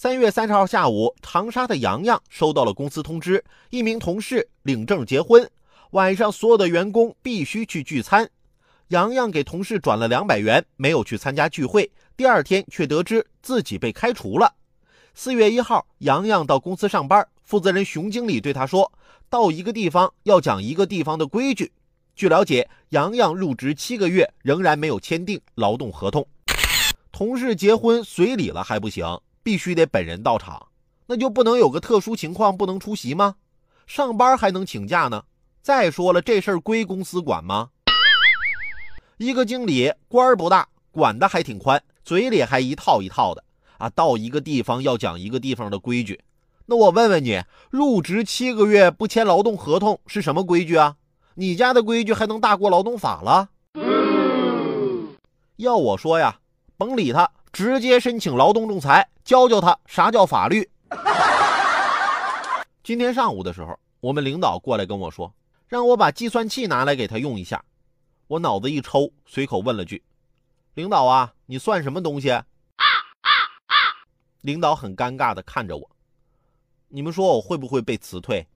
三月三十号下午，长沙的洋洋收到了公司通知，一名同事领证结婚，晚上所有的员工必须去聚餐。洋洋给同事转了两百元，没有去参加聚会。第二天却得知自己被开除了。四月一号，洋洋到公司上班，负责人熊经理对他说：“到一个地方要讲一个地方的规矩。”据了解，洋洋入职七个月，仍然没有签订劳动合同。同事结婚随礼了还不行。必须得本人到场，那就不能有个特殊情况不能出席吗？上班还能请假呢？再说了，这事儿归公司管吗？一个经理官儿不大，管的还挺宽，嘴里还一套一套的啊！到一个地方要讲一个地方的规矩，那我问问你，入职七个月不签劳动合同是什么规矩啊？你家的规矩还能大过劳动法了？要我说呀，甭理他。直接申请劳动仲裁，教教他啥叫法律。今天上午的时候，我们领导过来跟我说，让我把计算器拿来给他用一下。我脑子一抽，随口问了句：“领导啊，你算什么东西？”领导很尴尬的看着我：“你们说我会不会被辞退？”